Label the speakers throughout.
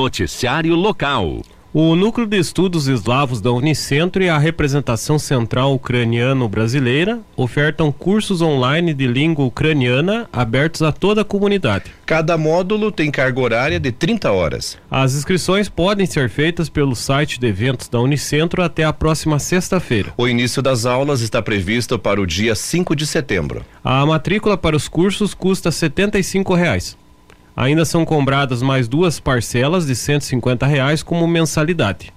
Speaker 1: Noticiário Local.
Speaker 2: O Núcleo de Estudos Eslavos da Unicentro e a representação central ucraniano-brasileira ofertam cursos online de língua ucraniana abertos a toda a comunidade.
Speaker 3: Cada módulo tem carga horária de 30 horas.
Speaker 2: As inscrições podem ser feitas pelo site de eventos da Unicentro até a próxima sexta-feira.
Speaker 3: O início das aulas está previsto para o dia 5 de setembro.
Speaker 2: A matrícula para os cursos custa 75 reais. Ainda são cobradas mais duas parcelas de 150 reais como mensalidade.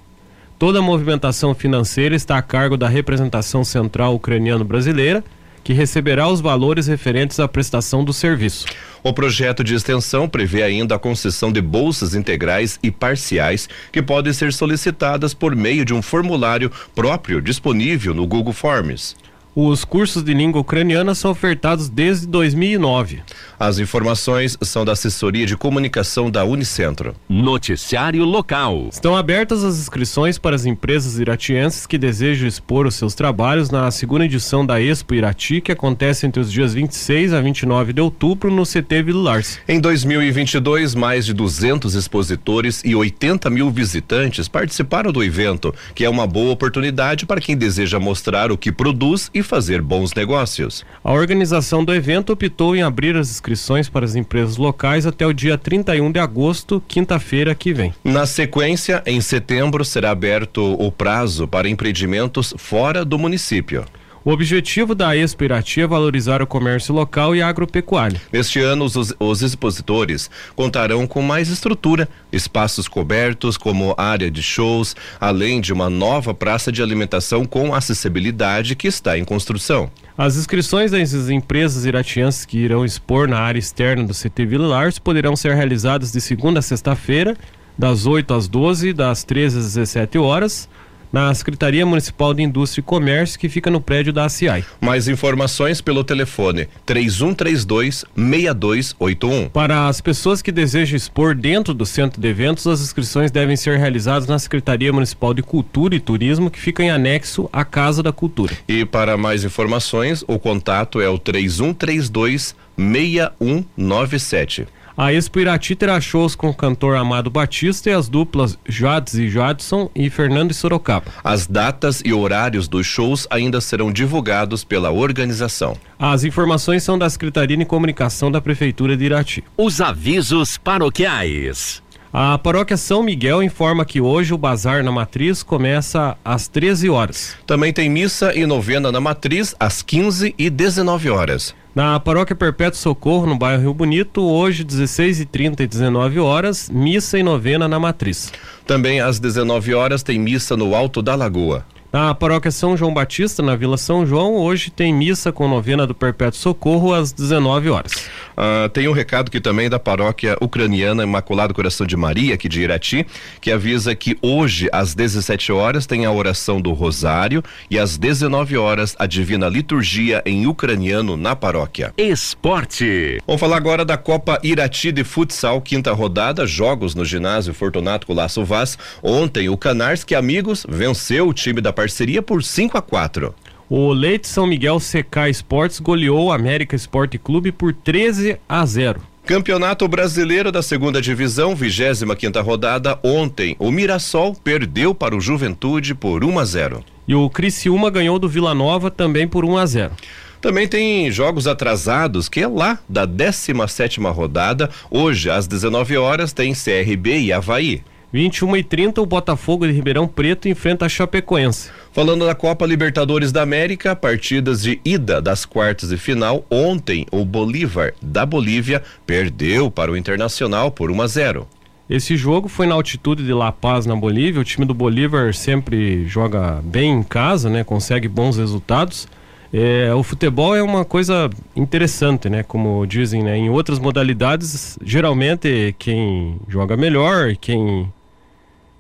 Speaker 2: Toda a movimentação financeira está a cargo da representação central ucraniano-brasileira, que receberá os valores referentes à prestação do serviço.
Speaker 3: O projeto de extensão prevê ainda a concessão de bolsas integrais e parciais que podem ser solicitadas por meio de um formulário próprio disponível no Google Forms.
Speaker 2: Os cursos de língua ucraniana são ofertados desde 2009.
Speaker 3: As informações são da assessoria de comunicação da Unicentro.
Speaker 1: Noticiário local.
Speaker 2: Estão abertas as inscrições para as empresas iratienses que desejam expor os seus trabalhos na segunda edição da Expo Irati, que acontece entre os dias 26 a 29 de outubro no CT Vilars.
Speaker 3: Em 2022, mais de 200 expositores e 80 mil visitantes participaram do evento, que é uma boa oportunidade para quem deseja mostrar o que produz e fazer bons negócios.
Speaker 2: A organização do evento optou em abrir as inscrições para as empresas locais até o dia 31 de agosto, quinta-feira que vem.
Speaker 3: Na sequência, em setembro, será aberto o prazo para empreendimentos fora do município.
Speaker 2: O objetivo da Expo Irati é valorizar o comércio local e agropecuário.
Speaker 3: Este ano, os, os, expositores contarão com mais estrutura, espaços cobertos, como área de shows, além de uma nova praça de alimentação com acessibilidade que está em construção.
Speaker 2: As inscrições das empresas iratienses que irão expor na área externa do CT Vila Lars poderão ser realizadas de segunda a sexta-feira, das 8 às 12, das 13 às 17 horas na Secretaria Municipal de Indústria e Comércio, que fica no prédio da ACI.
Speaker 3: Mais informações pelo telefone 3132 6281.
Speaker 2: Para as pessoas que desejam expor dentro do centro de eventos, as inscrições devem ser realizadas na Secretaria Municipal de Cultura e Turismo, que fica em anexo à Casa da Cultura.
Speaker 3: E para mais informações, o contato é o 3132 6197.
Speaker 2: A Expo Irati terá shows com o cantor Amado Batista e as duplas Jades e Jadson e Fernando e Sorocaba.
Speaker 3: As datas e horários dos shows ainda serão divulgados pela organização.
Speaker 2: As informações são da Secretaria de Comunicação da Prefeitura de Irati.
Speaker 1: Os avisos paroquiais.
Speaker 2: A paróquia São Miguel informa que hoje o bazar na Matriz começa às 13 horas.
Speaker 3: Também tem missa e novena na Matriz às 15 e 19 horas.
Speaker 2: Na paróquia Perpétuo Socorro, no bairro Rio Bonito, hoje 16 e 30 e 19 horas, missa e novena na Matriz.
Speaker 3: Também às 19 horas tem missa no Alto da Lagoa.
Speaker 2: Na paróquia São João Batista, na Vila São João, hoje tem missa com novena do Perpétuo Socorro às 19 horas.
Speaker 3: Uh, tem um recado aqui também da paróquia ucraniana Imaculado Coração de Maria, aqui de Irati, que avisa que hoje, às 17 horas, tem a oração do Rosário e às 19 horas a Divina Liturgia em ucraniano na paróquia.
Speaker 1: Esporte.
Speaker 3: Vamos falar agora da Copa Irati de Futsal, quinta rodada, jogos no ginásio Fortunato Colasso Vaz. Ontem, o Canarski Amigos venceu o time da parceria por 5 a 4.
Speaker 2: O Leite São Miguel CK Esportes goleou o América Esporte Clube por 13 a 0.
Speaker 3: Campeonato Brasileiro da Segunda Divisão, 25 quinta rodada, ontem o Mirassol perdeu para o Juventude por 1 a 0.
Speaker 2: E o Criciúma ganhou do Vila Nova também por 1 a 0.
Speaker 3: Também tem jogos atrasados, que é lá da 17 rodada. Hoje, às 19 horas, tem CRB e Havaí.
Speaker 2: 21 e 30 o Botafogo de Ribeirão Preto enfrenta a Chapecoense.
Speaker 3: Falando da Copa Libertadores da América, partidas de ida das quartas e final. Ontem, o Bolívar da Bolívia perdeu para o Internacional por 1 a 0.
Speaker 2: Esse jogo foi na altitude de La Paz, na Bolívia. O time do Bolívar sempre joga bem em casa, né? Consegue bons resultados. É, o futebol é uma coisa interessante, né? Como dizem, né? Em outras modalidades, geralmente quem joga melhor, quem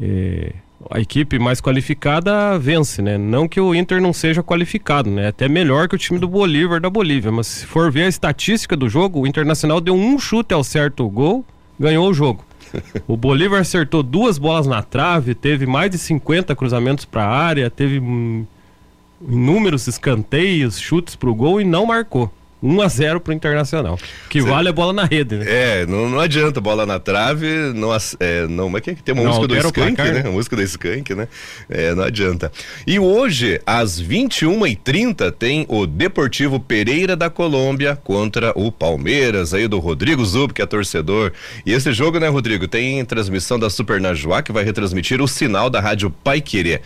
Speaker 2: é, a equipe mais qualificada vence, né? Não que o Inter não seja qualificado, né? Até melhor que o time do Bolívar da Bolívia, mas se for ver a estatística do jogo, o Internacional deu um chute ao certo gol, ganhou o jogo. O Bolívar acertou duas bolas na trave, teve mais de 50 cruzamentos para a área, teve hum, inúmeros escanteios, chutes para o gol e não marcou. 1 a 0 pro Internacional. Que Cê... vale a bola na rede, né?
Speaker 3: É, não, não adianta bola na trave, não, é, não, mas que tem uma não, música do Skank, né? A música do Skank, né? É, não adianta. E hoje, às 21h30, tem o Deportivo Pereira da Colômbia contra o Palmeiras, aí do Rodrigo Zub, que é torcedor. E esse jogo, né, Rodrigo, tem transmissão da Super Najuá, que vai retransmitir o sinal da Rádio Pai Querer.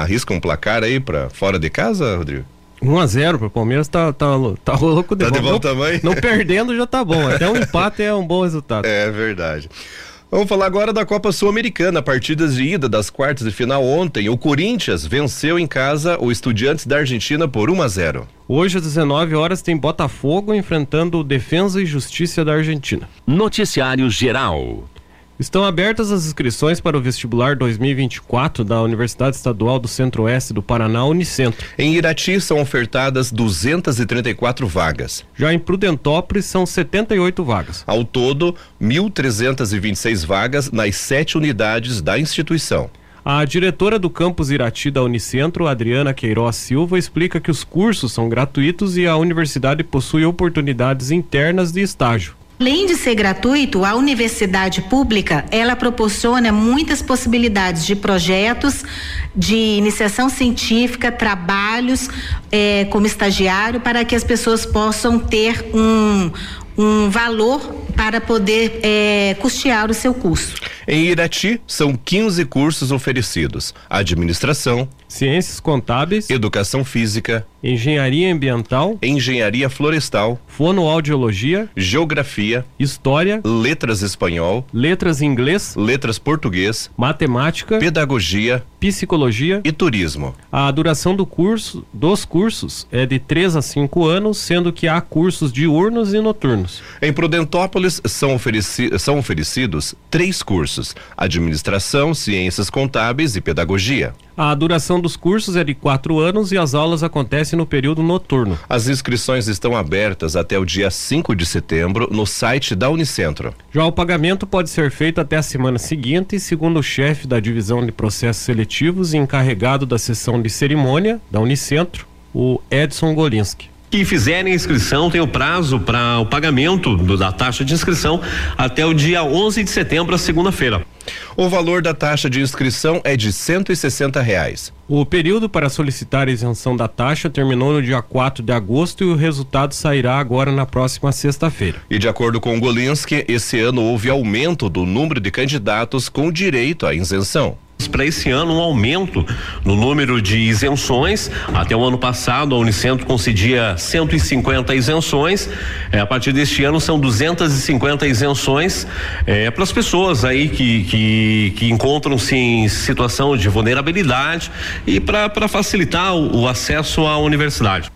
Speaker 3: Arrisca um placar aí para fora de casa, Rodrigo?
Speaker 2: 1x0 pro Palmeiras tá, tá, tá louco
Speaker 3: de tá bom. de bom
Speaker 2: não,
Speaker 3: tamanho?
Speaker 2: Não perdendo já tá bom. Até um empate é um bom resultado.
Speaker 3: É verdade. Vamos falar agora da Copa Sul-Americana, partidas de ida das quartas de final ontem. O Corinthians venceu em casa o Estudiantes da Argentina por 1 a 0.
Speaker 2: Hoje às 19 horas tem Botafogo enfrentando o Defensa e Justiça da Argentina.
Speaker 1: Noticiário Geral.
Speaker 2: Estão abertas as inscrições para o vestibular 2024 da Universidade Estadual do Centro-Oeste do Paraná, Unicentro.
Speaker 3: Em Irati são ofertadas 234 vagas.
Speaker 2: Já em Prudentópolis são 78 vagas.
Speaker 3: Ao todo, 1.326 vagas nas sete unidades da instituição.
Speaker 2: A diretora do campus Irati da Unicentro, Adriana Queiroz Silva, explica que os cursos são gratuitos e a universidade possui oportunidades internas de estágio.
Speaker 4: Além de ser gratuito, a universidade pública ela proporciona muitas possibilidades de projetos, de iniciação científica, trabalhos eh, como estagiário para que as pessoas possam ter um, um valor para poder eh, custear o seu curso.
Speaker 3: Em Irati, são 15 cursos oferecidos: administração,
Speaker 2: ciências contábeis,
Speaker 3: educação física,
Speaker 2: engenharia ambiental,
Speaker 3: engenharia florestal,
Speaker 2: fonoaudiologia,
Speaker 3: geografia,
Speaker 2: história,
Speaker 3: letras espanhol,
Speaker 2: letras inglês,
Speaker 3: letras português,
Speaker 2: matemática,
Speaker 3: pedagogia,
Speaker 2: psicologia.
Speaker 3: E turismo.
Speaker 2: A duração do curso, dos cursos é de 3 a 5 anos, sendo que há cursos diurnos e noturnos.
Speaker 3: Em Prudentópolis são, ofereci são oferecidos três cursos: administração, ciências contábeis e pedagogia.
Speaker 2: A duração dos cursos é de quatro anos e as aulas acontecem no período noturno.
Speaker 3: As inscrições estão abertas até o dia 5 de setembro no site da Unicentro.
Speaker 2: Já o pagamento pode ser feito até a semana seguinte, segundo o chefe da divisão de processos seletivos e encarregado da sessão de cerimônia da Unicentro, o Edson Golinski
Speaker 5: que fizerem inscrição tem o prazo para o pagamento do, da taxa de inscrição até o dia 11 de setembro, segunda-feira.
Speaker 3: O valor da taxa de inscrição é de 160 reais.
Speaker 2: O período para solicitar a isenção da taxa terminou no dia 4 de agosto e o resultado sairá agora na próxima sexta-feira.
Speaker 3: E de acordo com o Golinski, esse ano houve aumento do número de candidatos com direito à isenção
Speaker 5: para esse ano um aumento no número de isenções. Até o ano passado, a Unicentro concedia 150 isenções. É, a partir deste ano, são 250 isenções é, para as pessoas aí que, que, que encontram-se em situação de vulnerabilidade e para facilitar o, o acesso à universidade.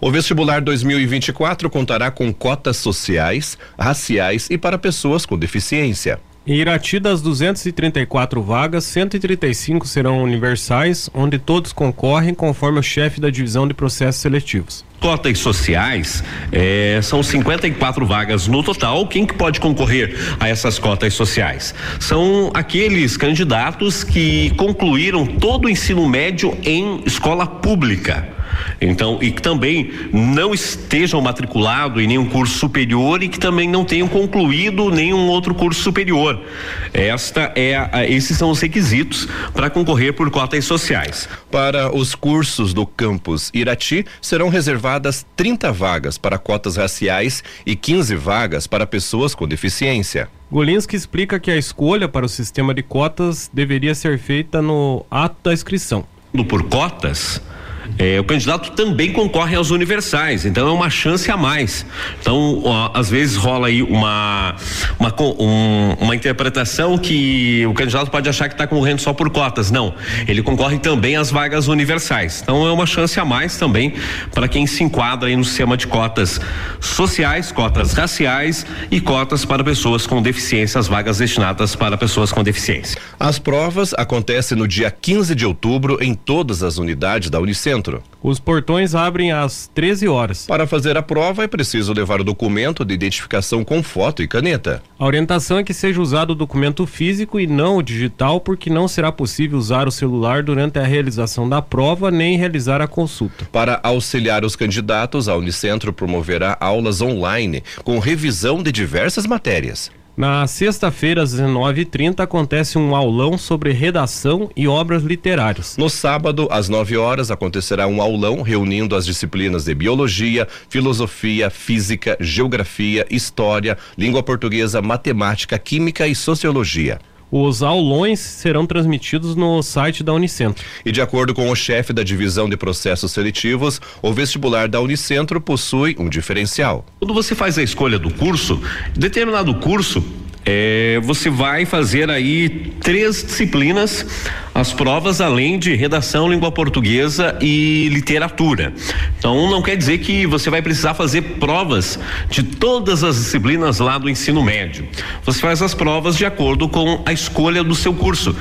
Speaker 3: O vestibular 2024 contará com cotas sociais, raciais e para pessoas com deficiência.
Speaker 2: Em Irati, das 234 vagas, 135 serão universais, onde todos concorrem conforme o chefe da divisão de processos seletivos.
Speaker 5: Cotas sociais eh, são 54 vagas no total. Quem que pode concorrer a essas cotas sociais? São aqueles candidatos que concluíram todo o ensino médio em escola pública então, e que também não estejam matriculados em nenhum curso superior e que também não tenham concluído nenhum outro curso superior. Esta é a, esses são os requisitos para concorrer por cotas sociais.
Speaker 3: Para os cursos do campus Irati, serão reservadas 30 vagas para cotas raciais e 15 vagas para pessoas com deficiência.
Speaker 2: Golinski explica que a escolha para o sistema de cotas deveria ser feita no ato da inscrição.
Speaker 5: Por cotas, é, o candidato também concorre aos universais, então é uma chance a mais. Então, ó, às vezes rola aí uma uma, um, uma interpretação que o candidato pode achar que está concorrendo só por cotas. Não, ele concorre também às vagas universais. Então é uma chance a mais também para quem se enquadra aí no sistema de cotas sociais, cotas raciais e cotas para pessoas com deficiência, as vagas destinadas para pessoas com deficiência.
Speaker 3: As provas acontecem no dia 15 de outubro em todas as unidades da Unicentro Unicentro.
Speaker 2: Os portões abrem às 13 horas.
Speaker 3: Para fazer a prova é preciso levar o documento de identificação com foto e caneta.
Speaker 2: A orientação é que seja usado o documento físico e não o digital, porque não será possível usar o celular durante a realização da prova nem realizar a consulta.
Speaker 3: Para auxiliar os candidatos, a Unicentro promoverá aulas online com revisão de diversas matérias.
Speaker 2: Na sexta-feira, às 19h30, acontece um aulão sobre redação e obras literárias.
Speaker 3: No sábado, às 9 horas, acontecerá um aulão reunindo as disciplinas de biologia, filosofia, física, geografia, história, língua portuguesa, matemática, química e sociologia.
Speaker 2: Os aulões serão transmitidos no site da Unicentro.
Speaker 3: E de acordo com o chefe da divisão de processos seletivos, o vestibular da Unicentro possui um diferencial.
Speaker 5: Quando você faz a escolha do curso, determinado curso é, você vai fazer aí três disciplinas, as provas além de redação, língua portuguesa e literatura. Então não quer dizer que você vai precisar fazer provas de todas as disciplinas lá do ensino médio. Você faz as provas de acordo com a escolha do seu curso.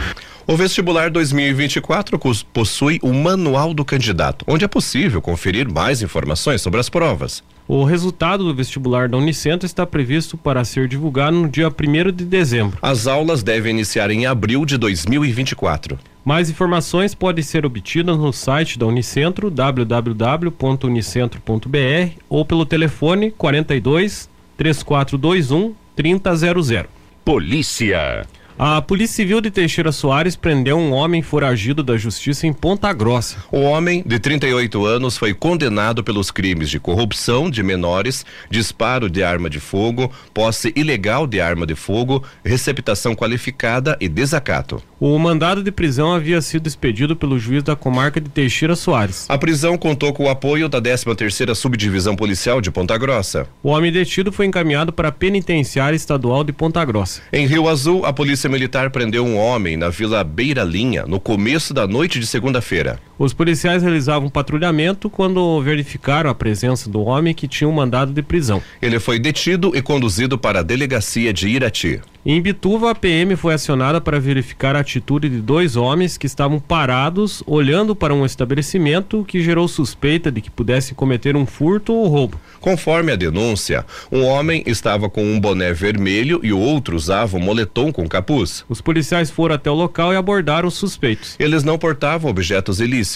Speaker 3: O vestibular 2024 possui o manual do candidato, onde é possível conferir mais informações sobre as provas.
Speaker 2: O resultado do vestibular da Unicentro está previsto para ser divulgado no dia 1 de dezembro.
Speaker 3: As aulas devem iniciar em abril de 2024.
Speaker 2: Mais informações podem ser obtidas no site da Unicentro, www.unicentro.br ou pelo telefone 42 3421 3000.
Speaker 1: Polícia.
Speaker 2: A Polícia Civil de Teixeira Soares prendeu um homem foragido da justiça em Ponta Grossa.
Speaker 3: O homem, de 38 anos, foi condenado pelos crimes de corrupção de menores, disparo de arma de fogo, posse ilegal de arma de fogo, receptação qualificada e desacato.
Speaker 2: O mandado de prisão havia sido expedido pelo juiz da comarca de Teixeira Soares.
Speaker 3: A prisão contou com o apoio da 13ª Subdivisão Policial de Ponta Grossa.
Speaker 2: O homem detido foi encaminhado para a Penitenciária Estadual de Ponta Grossa.
Speaker 3: Em Rio Azul, a Polícia Militar prendeu um homem na Vila Beira Linha no começo da noite de segunda-feira.
Speaker 2: Os policiais realizavam patrulhamento quando verificaram a presença do homem que tinha um mandado de prisão.
Speaker 3: Ele foi detido e conduzido para a delegacia de Irati.
Speaker 2: Em Bituva, a PM foi acionada para verificar a atitude de dois homens que estavam parados olhando para um estabelecimento que gerou suspeita de que pudessem cometer um furto ou roubo.
Speaker 3: Conforme a denúncia, um homem estava com um boné vermelho e o outro usava um moletom com capuz.
Speaker 2: Os policiais foram até o local e abordaram os suspeitos.
Speaker 3: Eles não portavam objetos ilícitos.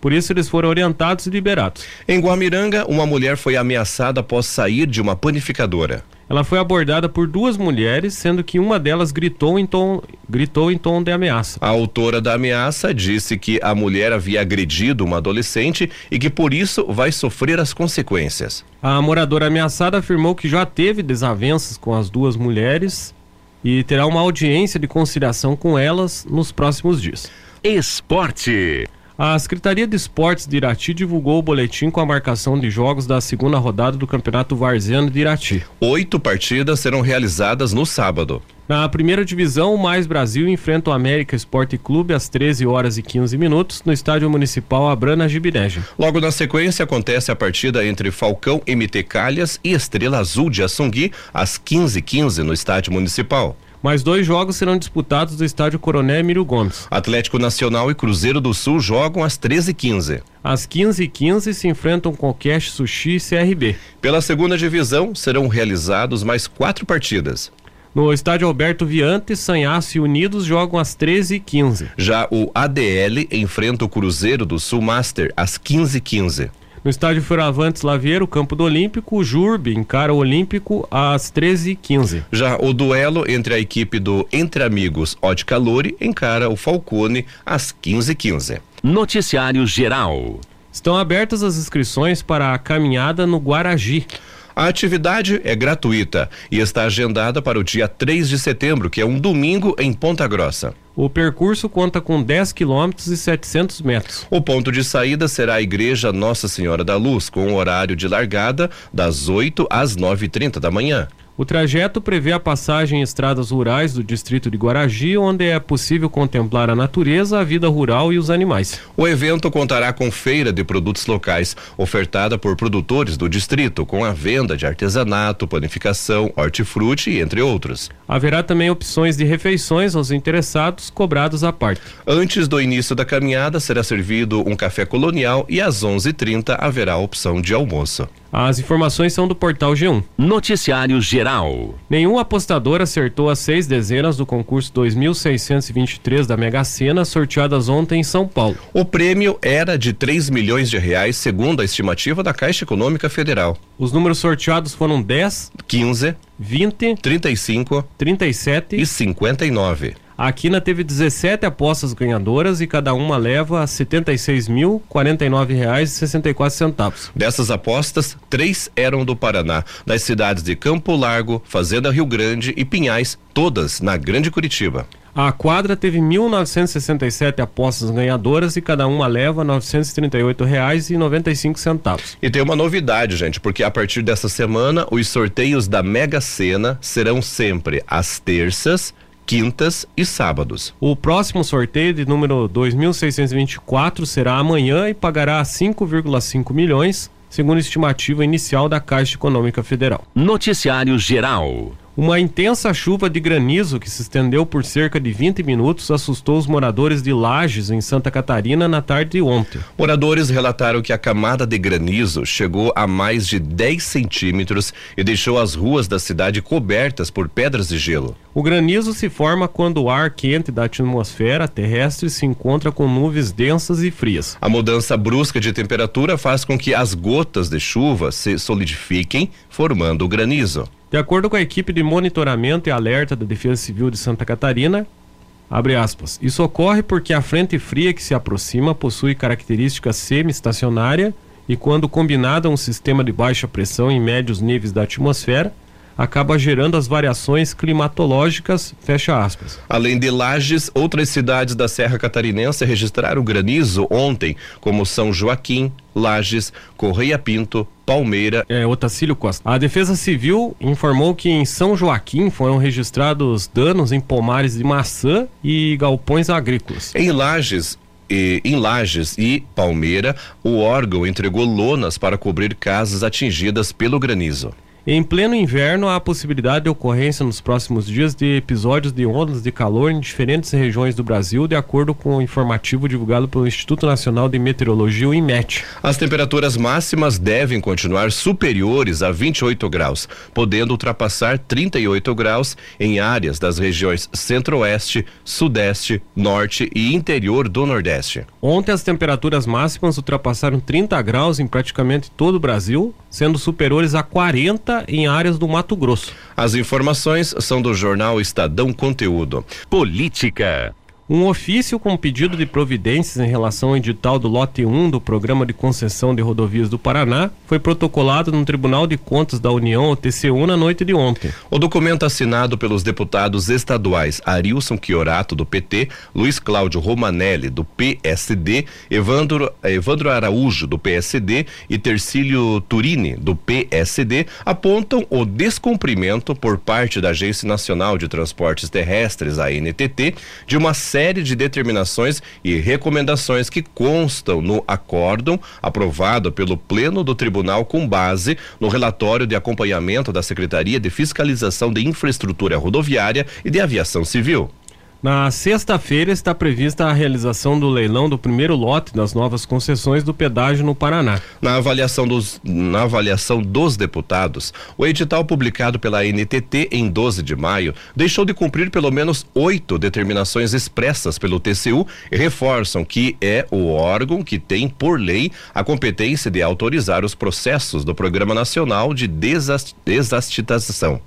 Speaker 2: Por isso, eles foram orientados e liberados.
Speaker 3: Em Guamiranga, uma mulher foi ameaçada após sair de uma panificadora.
Speaker 2: Ela foi abordada por duas mulheres, sendo que uma delas gritou em tom, gritou em tom de ameaça.
Speaker 3: A autora da ameaça disse que a mulher havia agredido uma adolescente e que por isso vai sofrer as consequências.
Speaker 2: A moradora ameaçada afirmou que já teve desavenças com as duas mulheres e terá uma audiência de conciliação com elas nos próximos dias.
Speaker 1: Esporte.
Speaker 2: A Secretaria de Esportes de Irati divulgou o boletim com a marcação de jogos da segunda rodada do Campeonato Varziano de Irati.
Speaker 3: Oito partidas serão realizadas no sábado.
Speaker 2: Na primeira divisão, o Mais Brasil enfrenta o América Esporte Clube às 13 horas e 15 minutos no Estádio Municipal Abrana Gibineja.
Speaker 3: Logo na sequência acontece a partida entre Falcão MT Calhas e Estrela Azul de Assungui às 15h15 no Estádio Municipal.
Speaker 2: Mais dois jogos serão disputados no estádio Coronel Emílio Gomes.
Speaker 3: Atlético Nacional e Cruzeiro do Sul jogam às 13h15.
Speaker 2: Às 15h15 se enfrentam Conquest Sushi e CRB.
Speaker 3: Pela segunda divisão serão realizados mais quatro partidas.
Speaker 2: No estádio Alberto Viante, Sanhaço e Unidos jogam às 13h15.
Speaker 3: Já o ADL enfrenta o Cruzeiro do Sul Master às 15h15.
Speaker 2: No estádio Feravantes Laveiro, campo do Olímpico, o Jurbe encara o Olímpico às 13h15.
Speaker 3: Já o duelo entre a equipe do Entre Amigos Odd Calori encara o Falcone às 15h15.
Speaker 1: Noticiário Geral.
Speaker 2: Estão abertas as inscrições para a caminhada no Guaragi.
Speaker 3: A atividade é gratuita e está agendada para o dia 3 de setembro, que é um domingo em Ponta Grossa.
Speaker 2: O percurso conta com 10 quilômetros e 700 metros.
Speaker 3: O ponto de saída será a Igreja Nossa Senhora da Luz, com horário de largada das 8 às 9h30 da manhã.
Speaker 2: O trajeto prevê a passagem em estradas rurais do distrito de Guaragi, onde é possível contemplar a natureza, a vida rural e os animais.
Speaker 3: O evento contará com feira de produtos locais, ofertada por produtores do distrito, com a venda de artesanato, panificação, hortifruti, entre outros.
Speaker 2: Haverá também opções de refeições aos interessados, cobrados à parte.
Speaker 3: Antes do início da caminhada, será servido um café colonial e às 11:30 haverá a opção de almoço.
Speaker 2: As informações são do portal G1.
Speaker 1: Noticiário Geral.
Speaker 2: Nenhum apostador acertou as seis dezenas do concurso 2623 da Mega Sena, sorteadas ontem em São Paulo.
Speaker 3: O prêmio era de 3 milhões de reais, segundo a estimativa da Caixa Econômica Federal.
Speaker 2: Os números sorteados foram 10,
Speaker 3: 15,
Speaker 2: 20,
Speaker 3: 35
Speaker 2: 37
Speaker 3: e 59.
Speaker 2: A Quina teve 17 apostas ganhadoras e cada uma leva R$ 76.049,64.
Speaker 3: Dessas apostas, três eram do Paraná, das cidades de Campo Largo, Fazenda Rio Grande e Pinhais, todas na Grande Curitiba.
Speaker 2: A quadra teve 1.967 apostas ganhadoras e cada uma leva R$ 938,95.
Speaker 3: E tem uma novidade, gente, porque a partir dessa semana os sorteios da Mega Sena serão sempre às terças quintas e sábados.
Speaker 2: O próximo sorteio de número 2624 será amanhã e pagará 5,5 milhões, segundo a estimativa inicial da Caixa Econômica Federal.
Speaker 1: Noticiário Geral.
Speaker 2: Uma intensa chuva de granizo que se estendeu por cerca de 20 minutos assustou os moradores de Lages, em Santa Catarina, na tarde de ontem.
Speaker 3: Moradores relataram que a camada de granizo chegou a mais de 10 centímetros e deixou as ruas da cidade cobertas por pedras de gelo.
Speaker 2: O granizo se forma quando o ar quente da atmosfera terrestre se encontra com nuvens densas e frias.
Speaker 3: A mudança brusca de temperatura faz com que as gotas de chuva se solidifiquem, formando o granizo.
Speaker 2: De acordo com a equipe de monitoramento e alerta da Defesa Civil de Santa Catarina, aspas, isso ocorre porque a frente fria que se aproxima possui característica semi-estacionária e quando combinada a um sistema de baixa pressão em médios níveis da atmosfera, acaba gerando as variações climatológicas, fecha aspas.
Speaker 3: Além de Lages, outras cidades da Serra Catarinense registraram granizo ontem, como São Joaquim, Lages, Correia Pinto, Palmeira.
Speaker 2: É, Otacílio Costa. A Defesa Civil informou que em São Joaquim foram registrados danos em pomares de maçã e galpões agrícolas.
Speaker 3: Em Lages, e, em Lages e Palmeira, o órgão entregou lonas para cobrir casas atingidas pelo granizo.
Speaker 2: Em pleno inverno, há a possibilidade de ocorrência nos próximos dias de episódios de ondas de calor em diferentes regiões do Brasil, de acordo com o informativo divulgado pelo Instituto Nacional de Meteorologia, o IMET.
Speaker 3: As temperaturas máximas devem continuar superiores a 28 graus, podendo ultrapassar 38 graus em áreas das regiões Centro-Oeste, Sudeste, Norte e interior do Nordeste.
Speaker 2: Ontem, as temperaturas máximas ultrapassaram 30 graus em praticamente todo o Brasil, sendo superiores a 40 em áreas do Mato Grosso.
Speaker 3: As informações são do jornal Estadão Conteúdo.
Speaker 1: Política.
Speaker 2: Um ofício com pedido de providências em relação ao edital do lote 1 do Programa de Concessão de Rodovias do Paraná foi protocolado no Tribunal de Contas da União, o TCU, na noite de ontem.
Speaker 3: O documento assinado pelos deputados estaduais Arilson Chiorato, do PT, Luiz Cláudio Romanelli, do PSD, Evandro, Evandro Araújo, do PSD e Tercílio Turini, do PSD, apontam o descumprimento por parte da Agência Nacional de Transportes Terrestres, a NTT, de uma de determinações e recomendações que constam no acórdão aprovado pelo Pleno do Tribunal com base no relatório de acompanhamento da Secretaria de Fiscalização de Infraestrutura Rodoviária e de Aviação Civil.
Speaker 2: Na sexta-feira está prevista a realização do leilão do primeiro lote das novas concessões do pedágio no Paraná.
Speaker 3: Na avaliação dos, na avaliação dos deputados, o edital publicado pela NTT em 12 de maio deixou de cumprir pelo menos oito determinações expressas pelo TCU e reforçam que é o órgão que tem, por lei, a competência de autorizar os processos do Programa Nacional de Desastitação.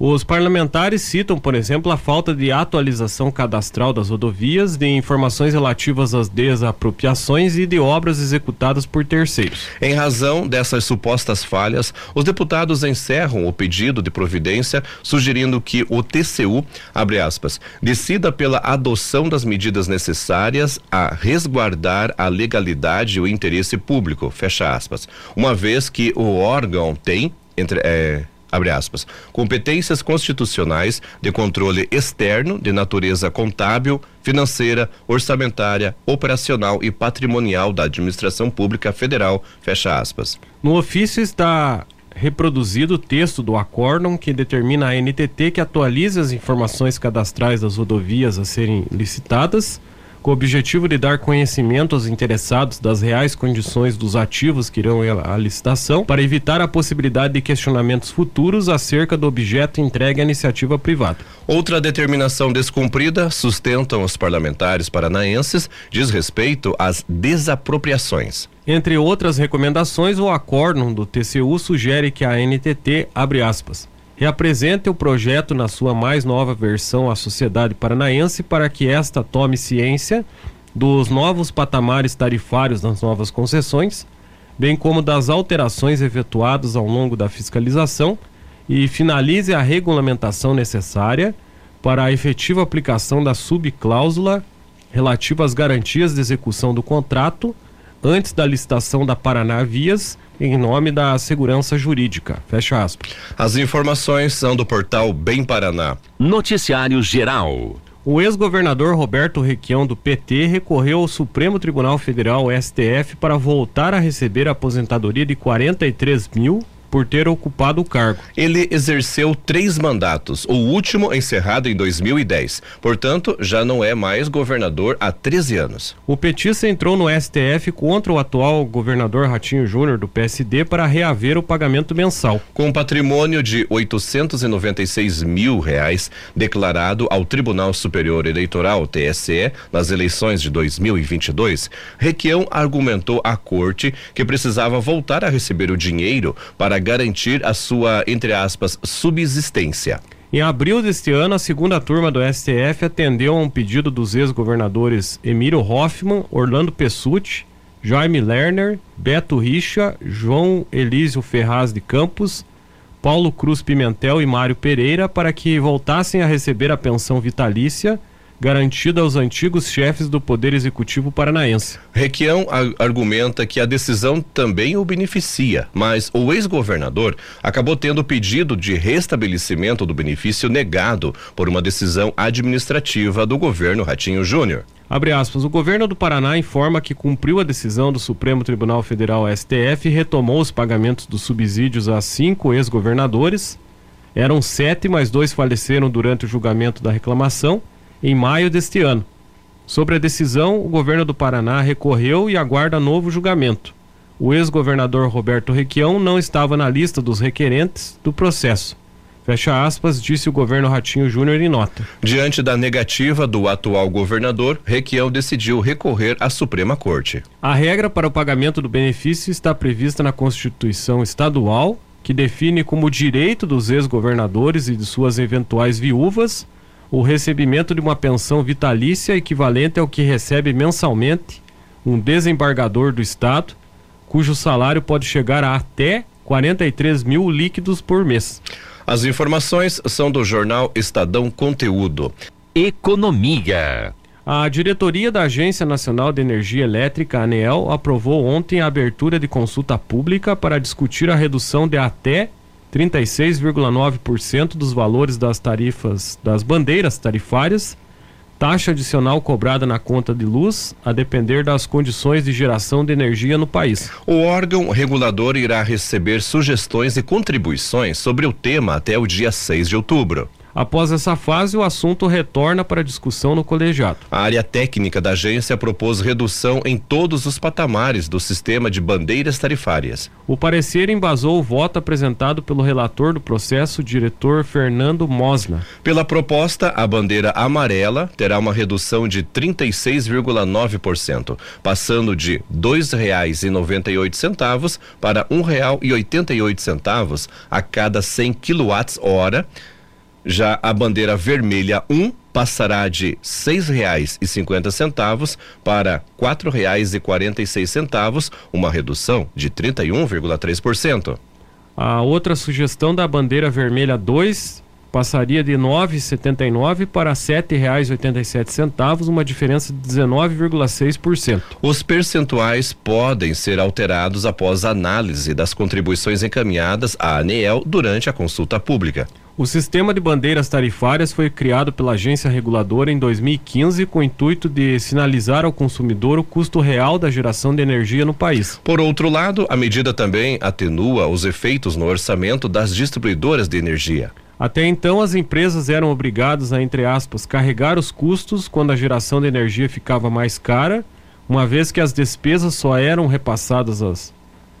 Speaker 2: Os parlamentares citam, por exemplo, a falta de atualização cadastral das rodovias, de informações relativas às desapropriações e de obras executadas por terceiros.
Speaker 3: Em razão dessas supostas falhas, os deputados encerram o pedido de providência, sugerindo que o TCU, abre aspas, decida pela adoção das medidas necessárias a resguardar a legalidade e o interesse público, fecha aspas. Uma vez que o órgão tem entre, é, abre aspas, competências constitucionais de controle externo de natureza contábil, financeira, orçamentária, operacional e patrimonial da administração pública federal, fecha aspas.
Speaker 2: No ofício está reproduzido o texto do acórdão que determina a NTT que atualize as informações cadastrais das rodovias a serem licitadas com o objetivo de dar conhecimento aos interessados das reais condições dos ativos que irão à licitação, para evitar a possibilidade de questionamentos futuros acerca do objeto entregue à iniciativa privada.
Speaker 3: Outra determinação descumprida, sustentam os parlamentares paranaenses, diz respeito às desapropriações.
Speaker 2: Entre outras recomendações, o acórdão do TCU sugere que a NTT, abre aspas, reapresente o projeto na sua mais nova versão à sociedade paranaense para que esta tome ciência dos novos patamares tarifários nas novas concessões, bem como das alterações efetuadas ao longo da fiscalização e finalize a regulamentação necessária para a efetiva aplicação da subcláusula relativa às garantias de execução do contrato antes da licitação da Paraná Vias em nome da segurança jurídica. Fecha aspas.
Speaker 3: As informações são do portal Bem Paraná.
Speaker 1: Noticiário Geral.
Speaker 2: O ex-governador Roberto Requião do PT recorreu ao Supremo Tribunal Federal, STF, para voltar a receber a aposentadoria de 43 mil por ter ocupado o cargo.
Speaker 3: Ele exerceu três mandatos, o último encerrado em 2010. Portanto, já não é mais governador há 13 anos.
Speaker 2: O petista entrou no STF contra o atual governador Ratinho Júnior do PSD para reaver o pagamento mensal.
Speaker 3: Com um patrimônio de 896 mil reais declarado ao Tribunal Superior Eleitoral, TSE, nas eleições de 2022, Requião argumentou à corte que precisava voltar a receber o dinheiro para garantir a sua, entre aspas, subsistência.
Speaker 2: Em abril deste ano, a segunda turma do STF atendeu a um pedido dos ex-governadores Emílio Hoffmann, Orlando Pessutti, Jaime Lerner, Beto Richa, João Elísio Ferraz de Campos, Paulo Cruz Pimentel e Mário Pereira para que voltassem a receber a pensão vitalícia garantida aos antigos chefes do Poder Executivo Paranaense.
Speaker 3: Requião argumenta que a decisão também o beneficia, mas o ex-governador acabou tendo o pedido de restabelecimento do benefício negado por uma decisão administrativa do governo Ratinho Júnior.
Speaker 2: Abre aspas, o governo do Paraná informa que cumpriu a decisão do Supremo Tribunal Federal STF e retomou os pagamentos dos subsídios a cinco ex-governadores. Eram sete, mas dois faleceram durante o julgamento da reclamação em maio deste ano. Sobre a decisão, o governo do Paraná recorreu e aguarda novo julgamento. O ex-governador Roberto Requião não estava na lista dos requerentes do processo. Fecha aspas, disse o governo Ratinho Júnior em nota.
Speaker 3: Diante da negativa do atual governador, Requião decidiu recorrer à Suprema Corte.
Speaker 2: A regra para o pagamento do benefício está prevista na Constituição Estadual, que define como direito dos ex-governadores e de suas eventuais viúvas o recebimento de uma pensão vitalícia equivalente ao que recebe mensalmente um desembargador do Estado, cujo salário pode chegar a até 43 mil líquidos por mês.
Speaker 3: As informações são do jornal Estadão Conteúdo.
Speaker 1: Economia.
Speaker 2: A diretoria da Agência Nacional de Energia Elétrica, ANEEL, aprovou ontem a abertura de consulta pública para discutir a redução de até 36,9% dos valores das tarifas das bandeiras tarifárias, taxa adicional cobrada na conta de luz, a depender das condições de geração de energia no país.
Speaker 3: O órgão regulador irá receber sugestões e contribuições sobre o tema até o dia 6 de outubro.
Speaker 2: Após essa fase, o assunto retorna para discussão no colegiado.
Speaker 3: A área técnica da agência propôs redução em todos os patamares do sistema de bandeiras tarifárias.
Speaker 2: O parecer embasou o voto apresentado pelo relator do processo, diretor Fernando Mosna.
Speaker 3: Pela proposta, a bandeira amarela terá uma redução de 36,9%, passando de R$ 2,98 para R$ 1,88 a cada 100 kWh já a bandeira vermelha 1 um, passará de R$ 6,50 para R$ 4,46, uma redução de 31,3%.
Speaker 2: A outra sugestão da bandeira vermelha 2 passaria de R$ 9,79 para R$ 7,87, uma diferença de 19,6%.
Speaker 3: Os percentuais podem ser alterados após análise das contribuições encaminhadas à ANEEL durante a consulta pública.
Speaker 2: O sistema de bandeiras tarifárias foi criado pela agência reguladora em 2015 com o intuito de sinalizar ao consumidor o custo real da geração de energia no país.
Speaker 3: Por outro lado, a medida também atenua os efeitos no orçamento das distribuidoras de energia.
Speaker 2: Até então, as empresas eram obrigadas a, entre aspas, carregar os custos quando a geração de energia ficava mais cara, uma vez que as despesas só eram repassadas às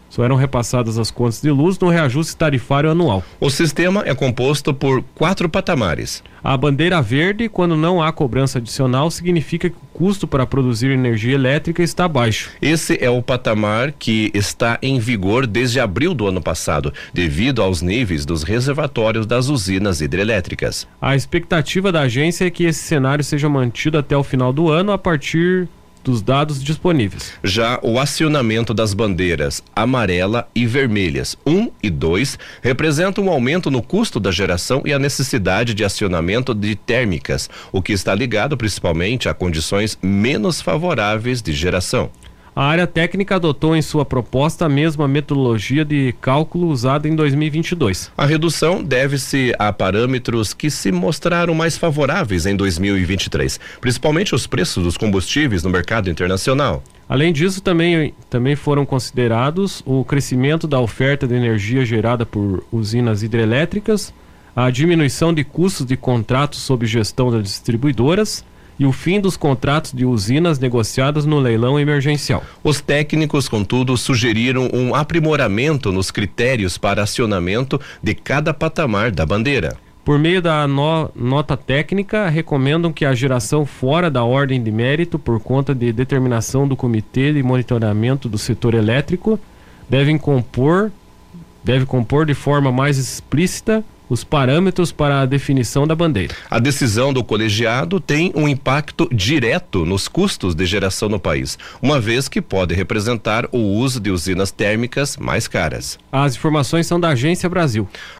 Speaker 2: só eram repassadas as contas de luz no reajuste tarifário anual.
Speaker 3: O sistema é composto por quatro patamares.
Speaker 2: A bandeira verde, quando não há cobrança adicional, significa que o custo para produzir energia elétrica está baixo.
Speaker 3: Esse é o patamar que está em vigor desde abril do ano passado, devido aos níveis dos reservatórios das usinas hidrelétricas.
Speaker 2: A expectativa da agência é que esse cenário seja mantido até o final do ano, a partir dos dados disponíveis.
Speaker 3: Já o acionamento das bandeiras amarela e vermelhas 1 um e 2 representa um aumento no custo da geração e a necessidade de acionamento de térmicas, o que está ligado principalmente a condições menos favoráveis de geração.
Speaker 2: A área técnica adotou em sua proposta a mesma metodologia de cálculo usada em 2022.
Speaker 3: A redução deve-se a parâmetros que se mostraram mais favoráveis em 2023, principalmente os preços dos combustíveis no mercado internacional.
Speaker 2: Além disso, também, também foram considerados o crescimento da oferta de energia gerada por usinas hidrelétricas, a diminuição de custos de contratos sob gestão das distribuidoras e o fim dos contratos de usinas negociadas no leilão emergencial.
Speaker 3: Os técnicos, contudo, sugeriram um aprimoramento nos critérios para acionamento de cada patamar da bandeira.
Speaker 2: Por meio da no, nota técnica, recomendam que a geração fora da ordem de mérito, por conta de determinação do Comitê de Monitoramento do Setor Elétrico, devem compor, deve compor de forma mais explícita os parâmetros para a definição da bandeira.
Speaker 3: A decisão do colegiado tem um impacto direto nos custos de geração no país, uma vez que pode representar o uso de usinas térmicas mais caras.
Speaker 2: As informações são da Agência Brasil.